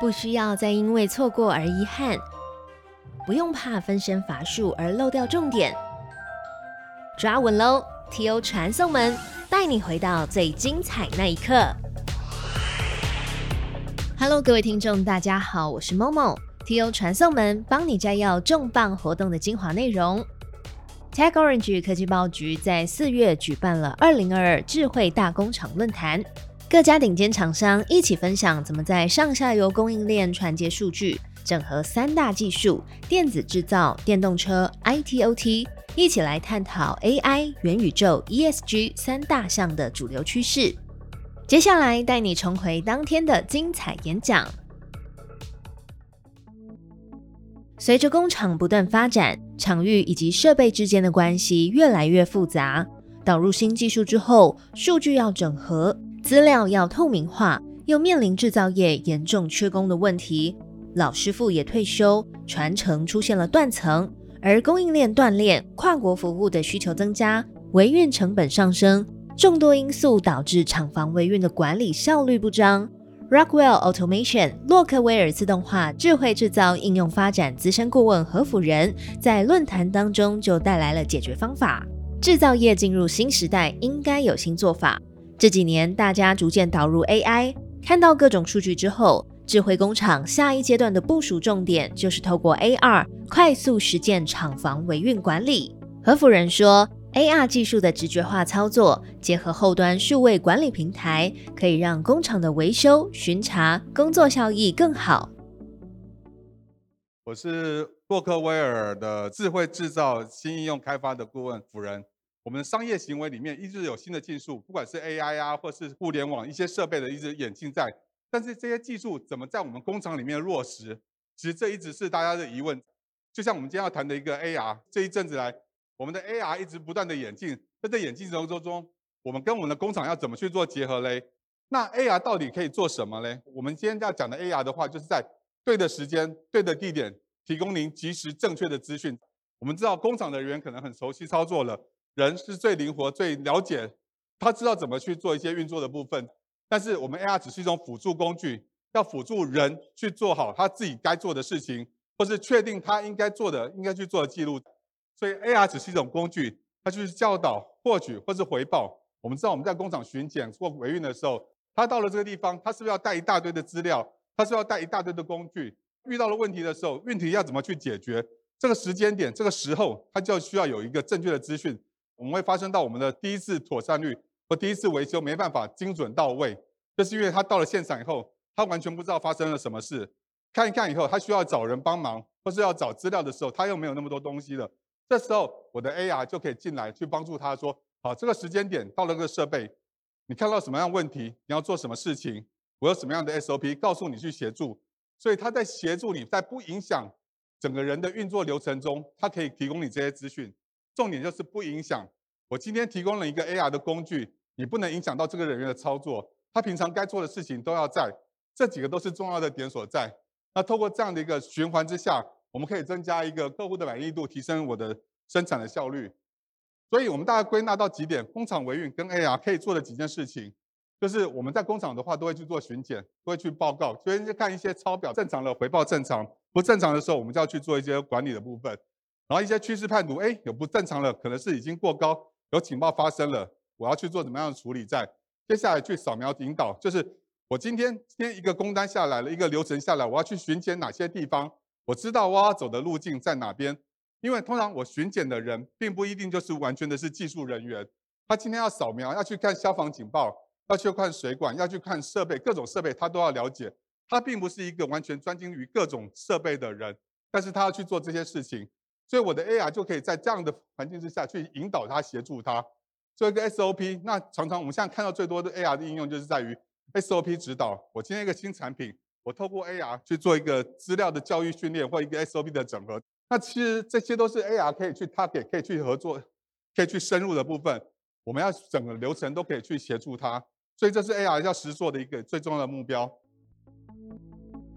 不需要再因为错过而遗憾，不用怕分身乏术而漏掉重点。抓稳喽！T.O. 传送门带你回到最精彩那一刻。Hello，各位听众，大家好，我是 Momo。T.O. 传送门帮你摘要重磅活动的精华内容。Tech Orange 科技报局在四月举办了二零二二智慧大工厂论坛。各家顶尖厂商一起分享怎么在上下游供应链传接数据，整合三大技术：电子制造、电动车、ITOT，一起来探讨 AI、元宇宙、ESG 三大项的主流趋势。接下来带你重回当天的精彩演讲。随着工厂不断发展，场域以及设备之间的关系越来越复杂。导入新技术之后，数据要整合。资料要透明化，又面临制造业严重缺工的问题，老师傅也退休，传承出现了断层，而供应链断裂，跨国服务的需求增加，维运成本上升，众多因素导致厂房维运的管理效率不彰。Rockwell Automation 洛克威尔自动化智慧制造应用发展资深顾问何辅仁在论坛当中就带来了解决方法。制造业进入新时代，应该有新做法。这几年，大家逐渐导入 AI，看到各种数据之后，智慧工厂下一阶段的部署重点就是透过 AR 快速实践厂房维运管理。何夫人说，AR 技术的直觉化操作，结合后端数位管理平台，可以让工厂的维修巡查工作效益更好。我是洛克威尔的智慧制造新应用开发的顾问夫人。我们的商业行为里面一直有新的技术，不管是 AI 啊，或是互联网一些设备的一直演进在。但是这些技术怎么在我们工厂里面落实？其实这一直是大家的疑问。就像我们今天要谈的一个 AR，这一阵子来，我们的 AR 一直不断的演进。在演进过程中，我们跟我们的工厂要怎么去做结合嘞？那 AR 到底可以做什么嘞？我们今天要讲的 AR 的话，就是在对的时间、对的地点，提供您及时正确的资讯。我们知道工厂的人员可能很熟悉操作了。人是最灵活、最了解，他知道怎么去做一些运作的部分。但是我们 AR 只是一种辅助工具，要辅助人去做好他自己该做的事情，或是确定他应该做的、应该去做的记录。所以 AR 只是一种工具，它就是教导、获取或是回报。我们知道我们在工厂巡检或维运的时候，他到了这个地方，他是不是要带一大堆的资料？他是要带一大堆的工具？遇到了问题的时候，问题要怎么去解决？这个时间点、这个时候，他就需要有一个正确的资讯。我们会发生到我们的第一次妥善率或第一次维修没办法精准到位，这是因为他到了现场以后，他完全不知道发生了什么事。看一看以后，他需要找人帮忙，或是要找资料的时候，他又没有那么多东西了。这时候，我的 AR 就可以进来去帮助他说：好，这个时间点到了这个设备，你看到什么样问题，你要做什么事情，我有什么样的 SOP 告诉你去协助。所以他在协助你在不影响整个人的运作流程中，他可以提供你这些资讯。重点就是不影响。我今天提供了一个 AR 的工具，你不能影响到这个人员的操作。他平常该做的事情都要在，这几个都是重要的点所在。那透过这样的一个循环之下，我们可以增加一个客户的满意度，提升我的生产的效率。所以，我们大概归纳到几点：工厂维运跟 AR 可以做的几件事情，就是我们在工厂的话，都会去做巡检，都会去报告，所以就看一些抄表正常的回报正常，不正常的时候，我们就要去做一些管理的部分。然后一些趋势判读，哎，有不正常了，可能是已经过高，有警报发生了，我要去做怎么样的处理？在接下来去扫描引导，就是我今天今天一个工单下来了，一个流程下来，我要去巡检哪些地方？我知道我要走的路径在哪边？因为通常我巡检的人，并不一定就是完全的是技术人员，他今天要扫描，要去看消防警报，要去看水管，要去看设备，各种设备他都要了解。他并不是一个完全专精于各种设备的人，但是他要去做这些事情。所以我的 AR 就可以在这样的环境之下去引导他、协助他做一个 SOP。那常常我们现在看到最多的 AR 的应用，就是在于 SOP 指导。我今天一个新产品，我透过 AR 去做一个资料的教育训练，或一个 SOP 的整合。那其实这些都是 AR 可以去 target、可以去合作、可以去深入的部分。我们要整个流程都可以去协助他。所以这是 AR 要实做的一个最重要的目标。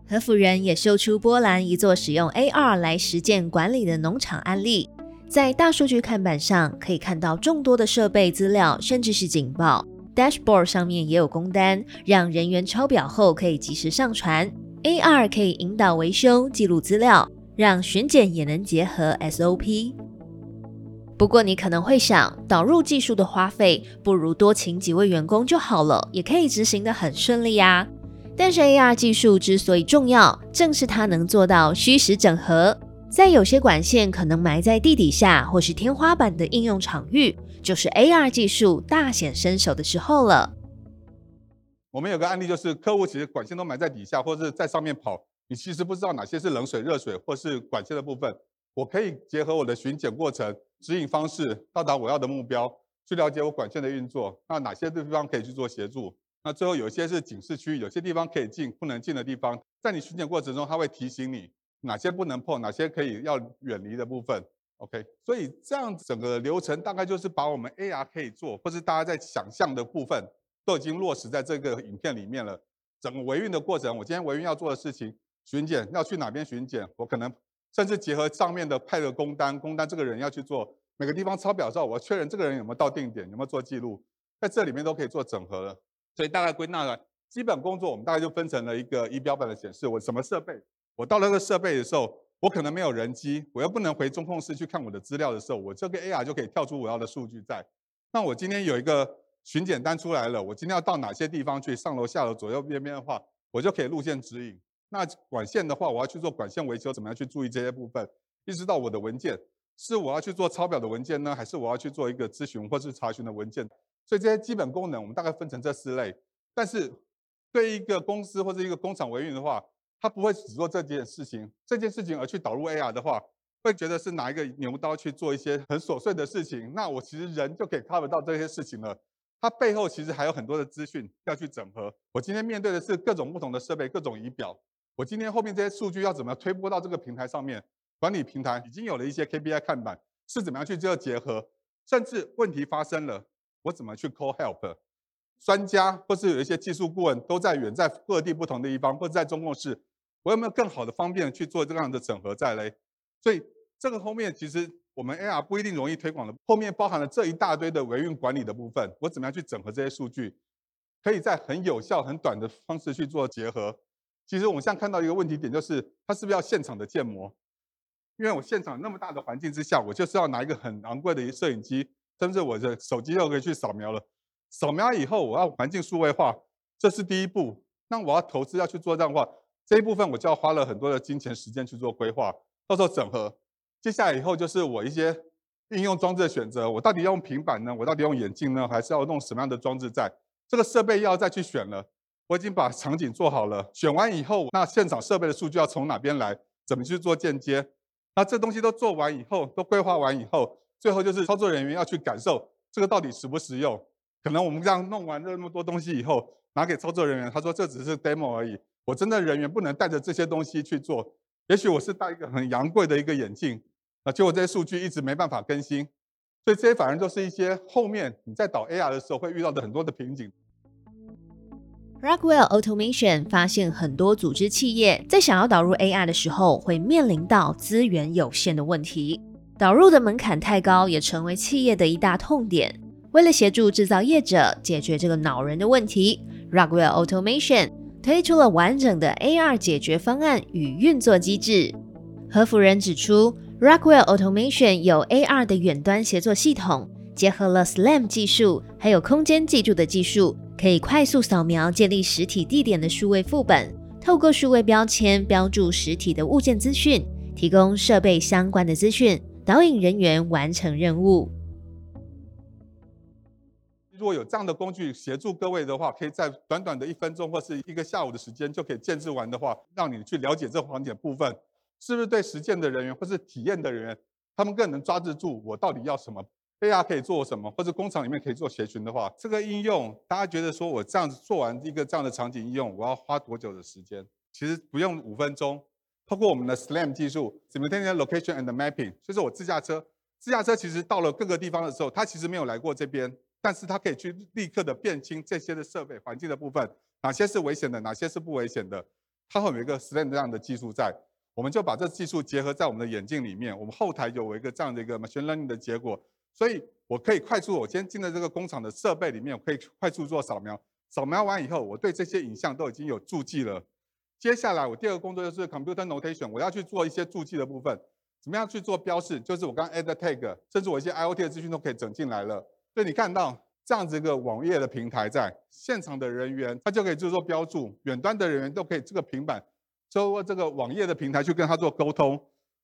何夫人也秀出波兰一座使用 AR 来实践管理的农场案例，在大数据看板上可以看到众多的设备资料，甚至是警报。Dashboard 上面也有工单，让人员抄表后可以及时上传。AR 可以引导维修、记录资料，让巡检也能结合 SOP。不过你可能会想，导入技术的花费不如多请几位员工就好了，也可以执行的很顺利呀。但是 AR 技术之所以重要，正是它能做到虚实整合。在有些管线可能埋在地底下或是天花板的应用场域，就是 AR 技术大显身手的时候了。我们有个案例，就是客户其实管线都埋在底下，或者是在上面跑，你其实不知道哪些是冷水、热水，或是管线的部分。我可以结合我的巡检过程、指引方式，到达我要的目标，去了解我管线的运作。那哪些地方可以去做协助？那最后有一些是警示区，有些地方可以进，不能进的地方，在你巡检过程中，它会提醒你哪些不能碰，哪些可以要远离的部分。OK，所以这样整个流程大概就是把我们 AR 可以做，或是大家在想象的部分，都已经落实在这个影片里面了。整个维运的过程，我今天维运要做的事情，巡检要去哪边巡检，我可能。甚至结合上面的派的工单，工单这个人要去做每个地方抄表之后，我要确认这个人有没有到定点，有没有做记录，在这里面都可以做整合了。所以大概归纳了基本工作，我们大概就分成了一个仪表板的显示。我什么设备？我到那个设备的时候，我可能没有人机，我又不能回中控室去看我的资料的时候，我这个 AR 就可以跳出我要的数据在。那我今天有一个巡检单出来了，我今天要到哪些地方去上楼下楼左右边边的话，我就可以路线指引。那管线的话，我要去做管线维修，怎么样去注意这些部分？一直到我的文件，是我要去做抄表的文件呢，还是我要去做一个咨询或是查询的文件？所以这些基本功能，我们大概分成这四类。但是对一个公司或者一个工厂维运的话，他不会只做这件事情，这件事情而去导入 AR 的话，会觉得是拿一个牛刀去做一些很琐碎的事情。那我其实人就可以 cover 到这些事情了。它背后其实还有很多的资讯要去整合。我今天面对的是各种不同的设备，各种仪表。我今天后面这些数据要怎么推播到这个平台上面？管理平台已经有了一些 KPI 看板，是怎么样去做结合？甚至问题发生了，我怎么去 call help？专家或是有一些技术顾问都在远在各地不同的地方，或者在中共室，我有没有更好的方便去做这样的整合在嘞？所以这个后面其实我们 AR 不一定容易推广的，后面包含了这一大堆的维运管理的部分，我怎么样去整合这些数据，可以在很有效、很短的方式去做结合。其实我们现在看到一个问题点，就是它是不是要现场的建模？因为我现场那么大的环境之下，我就是要拿一个很昂贵的摄影机，甚至我的手机就可以去扫描了。扫描以后，我要环境数位化，这是第一步。那我要投资要去做这样的话，这一部分我就要花了很多的金钱时间去做规划，到时候整合。接下来以后就是我一些应用装置的选择，我到底要用平板呢？我到底用眼镜呢？还是要弄什么样的装置在？这个设备要再去选了。我已经把场景做好了，选完以后，那现场设备的数据要从哪边来？怎么去做间接？那这东西都做完以后，都规划完以后，最后就是操作人员要去感受这个到底实不实用。可能我们这样弄完这么多东西以后，拿给操作人员，他说这只是 demo 而已。我真的人员不能带着这些东西去做。也许我是戴一个很昂贵的一个眼镜，啊，结果这些数据一直没办法更新。所以这些反而就是一些后面你在导 AR 的时候会遇到的很多的瓶颈。Rockwell Automation 发现，很多组织企业在想要导入 AI 的时候，会面临到资源有限的问题，导入的门槛太高，也成为企业的一大痛点。为了协助制造业者解决这个恼人的问题，Rockwell Automation 推出了完整的 AR 解决方案与运作机制。何福仁指出，Rockwell Automation 有 AR 的远端协作系统，结合了 SLAM 技术，还有空间记住的技术。可以快速扫描建立实体地点的数位副本，透过数位标签标注实体的物件资讯，提供设备相关的资讯，导引人员完成任务。如果有这样的工具协助各位的话，可以在短短的一分钟或是一个下午的时间就可以建制完的话，让你去了解这环节部分，是不是对实践的人员或是体验的人员，他们更能抓得住我到底要什么？AR 可以做什么？或者工厂里面可以做协群的话，这个应用大家觉得说我这样子做完一个这样的场景应用，我要花多久的时间？其实不用五分钟。通过我们的 SLAM 技术，Simultaneous Location and Mapping，就是我自驾车，自驾车其实到了各个地方的时候，它其实没有来过这边，但是它可以去立刻的辨清这些的设备环境的部分，哪些是危险的，哪些是不危险的，它会有一个 SLAM 这样的技术在，我们就把这技术结合在我们的眼镜里面，我们后台有一个这样的一个 Machine Learning 的结果。所以我可以快速，我先进了这个工厂的设备里面，我可以快速做扫描。扫描完以后，我对这些影像都已经有注记了。接下来我第二个工作就是 computer notation，我要去做一些注记的部分，怎么样去做标示？就是我刚 add tag，甚至我一些 IOT 的资讯都可以整进来了。所以你看到这样子一个网页的平台，在现场的人员他就可以去做标注，远端的人员都可以这个平板通过这个网页的平台去跟他做沟通。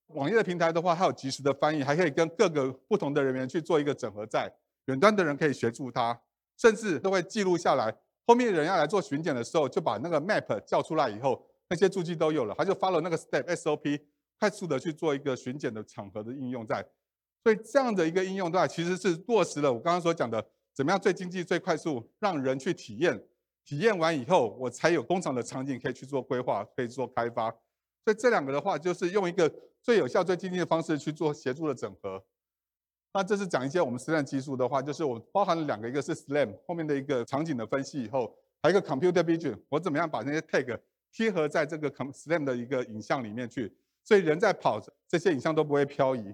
网页的平台的话，还有及时的翻译，还可以跟各个不同的人员去做一个整合，在远端的人可以协助他，甚至都会记录下来。后面人要来做巡检的时候，就把那个 map 叫出来以后，那些注记都有了，他就 follow 那个 step SOP，快速的去做一个巡检的场合的应用在。所以这样的一个应用的话，其实是落实了我刚刚所讲的，怎么样最经济、最快速，让人去体验，体验完以后，我才有工厂的场景可以去做规划，可以做开发。所以这两个的话，就是用一个最有效、最经济的方式去做协助的整合。那这是讲一些我们实战技术的话，就是我包含了两个，一个是 SLAM 后面的一个场景的分析以后，还有一个 Computer Vision，我怎么样把那些 tag 贴合在这个 SLAM 的一个影像里面去，所以人在跑，这些影像都不会漂移。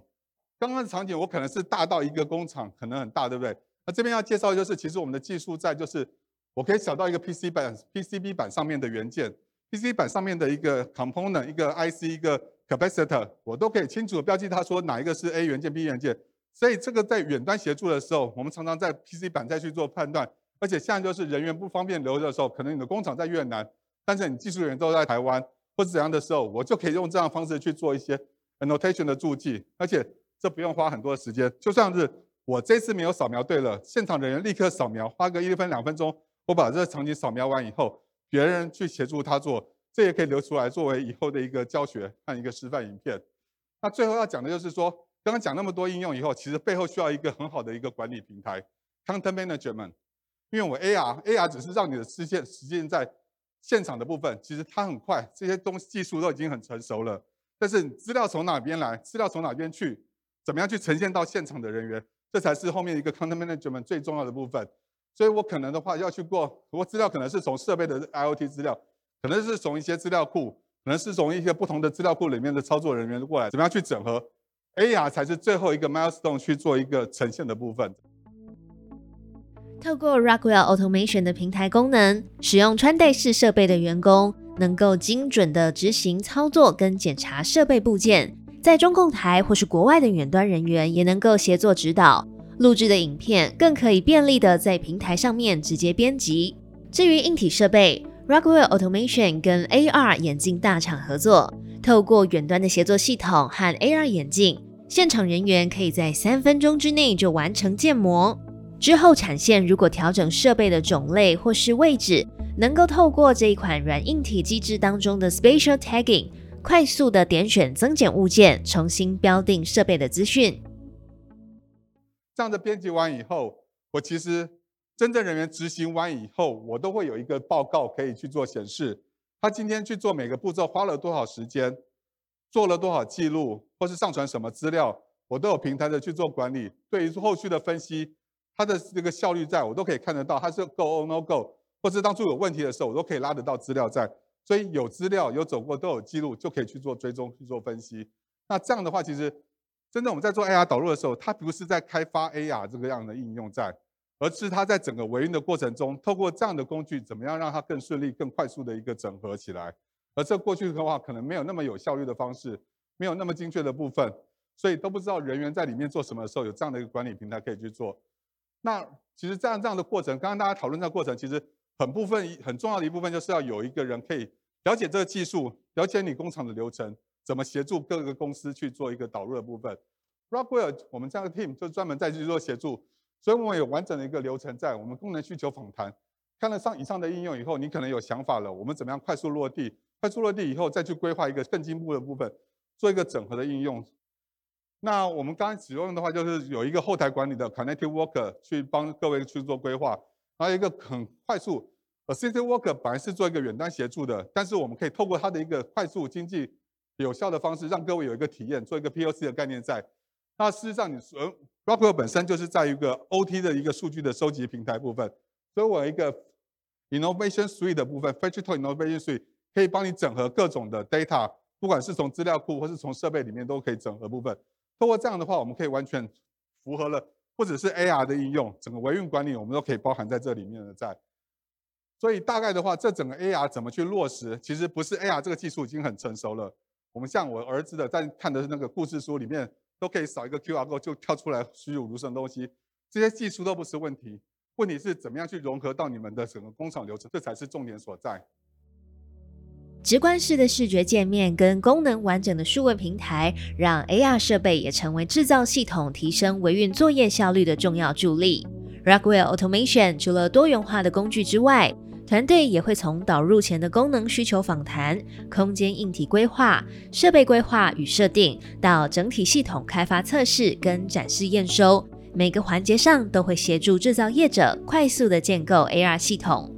刚刚的场景我可能是大到一个工厂，可能很大，对不对？那这边要介绍就是，其实我们的技术在就是我可以小到一个 PC 板、PCB 板上面的元件，PC 板上面的一个 component、一个 IC、一个 capacitor，我都可以清楚的标记它说哪一个是 A 元件、B 元件。所以这个在远端协助的时候，我们常常在 PC 板再去做判断，而且现在就是人员不方便留的时候，可能你的工厂在越南，但是你技术人员都在台湾或者怎样的时候，我就可以用这样的方式去做一些 annotation 的注记，而且这不用花很多时间，就算是我这次没有扫描对了，现场人员立刻扫描，花个一分两分钟，我把这个场景扫描完以后，别人去协助他做，这也可以留出来作为以后的一个教学和一个示范影片。那最后要讲的就是说。刚刚讲那么多应用以后，其实背后需要一个很好的一个管理平台，content management。因为我 AR，AR 只是让你的视线实现在现场的部分，其实它很快，这些东西技术都已经很成熟了。但是资料从哪边来，资料从哪边去，怎么样去呈现到现场的人员，这才是后面一个 content management 最重要的部分。所以我可能的话要去过，我资料可能是从设备的 IOT 资料，可能是从一些资料库，可能是从一些不同的资料库里面的操作人员过来，怎么样去整合？AR 才是最后一个 milestone 去做一个呈现的部分。透过 Rockwell Automation 的平台功能，使用穿戴式设备的员工能够精准的执行操作跟检查设备部件，在中控台或是国外的远端人员也能够协作指导。录制的影片更可以便利的在平台上面直接编辑。至于硬体设备，Rockwell Automation 跟 AR 眼镜大厂合作。透过远端的协作系统和 AR 眼镜，现场人员可以在三分钟之内就完成建模。之后产线如果调整设备的种类或是位置，能够透过这一款软硬体机制当中的 Spatial Tagging，快速的点选增减物件，重新标定设备的资讯。这样的编辑完以后，我其实真正人员执行完以后，我都会有一个报告可以去做显示。他今天去做每个步骤花了多少时间，做了多少记录，或是上传什么资料，我都有平台的去做管理。对于后续的分析，它的这个效率在我都可以看得到，它是 go or no go，或是当初有问题的时候，我都可以拉得到资料在。所以有资料有走过都有记录，就可以去做追踪去做分析。那这样的话，其实真正我们在做 AR 导入的时候，它不是在开发 AR 这个样的应用在。而是它在整个维运的过程中，透过这样的工具，怎么样让它更顺利、更快速的一个整合起来？而这过去的话，可能没有那么有效率的方式，没有那么精确的部分，所以都不知道人员在里面做什么的时候，有这样的一个管理平台可以去做。那其实这样这样的过程，刚刚大家讨论这个过程，其实很部分很重要的一部分就是要有一个人可以了解这个技术，了解你工厂的流程，怎么协助各个公司去做一个导入的部分。Rockwell 我们这样的 team 就专门在去做协助。所以我们有完整的一个流程，在我们功能需求访谈，看了上以上的应用以后，你可能有想法了，我们怎么样快速落地？快速落地以后，再去规划一个更进步的部分，做一个整合的应用。那我们刚才使用的话，就是有一个后台管理的 Connective Worker 去帮各位去做规划，还有一个很快速 Assisted Worker 本来是做一个远端协助的，但是我们可以透过它的一个快速、经济、有效的方式，让各位有一个体验，做一个 POC 的概念在。那事实上，你说 Rockwell 本身就是在一个 OT 的一个数据的收集平台部分，所以我一个 Innovation Suite 的部分，Digital Innovation Suite 可以帮你整合各种的 data，不管是从资料库或是从设备里面都可以整合部分。通过这样的话，我们可以完全符合了，或者是 AR 的应用，整个维运管理我们都可以包含在这里面的在。所以大概的话，这整个 AR 怎么去落实，其实不是 AR 这个技术已经很成熟了。我们像我儿子的在看的那个故事书里面，都可以扫一个 QR code 就跳出来栩栩如生的东西，这些技术都不是问题，问题是怎么样去融合到你们的整个工厂流程，这才是重点所在。直观式的视觉界面跟功能完整的数位平台，让 AR 设备也成为制造系统提升维运作业效率的重要助力。Rockwell Automation 除了多元化的工具之外，团队也会从导入前的功能需求访谈、空间硬体规划、设备规划与设定，到整体系统开发测试跟展示验收，每个环节上都会协助制造业者快速的建构 AR 系统。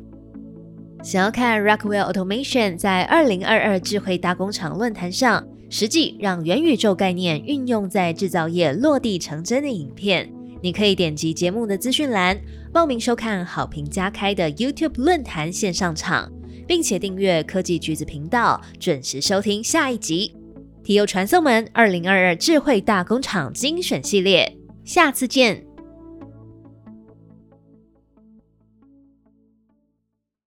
想要看 Rockwell Automation 在二零二二智慧大工厂论坛上实际让元宇宙概念运用在制造业落地成真的影片，你可以点击节目的资讯栏报名收看好评加开的 YouTube 论坛线上场，并且订阅科技橘子频道，准时收听下一集。体优传送门二零二二智慧大工厂精选系列，下次见。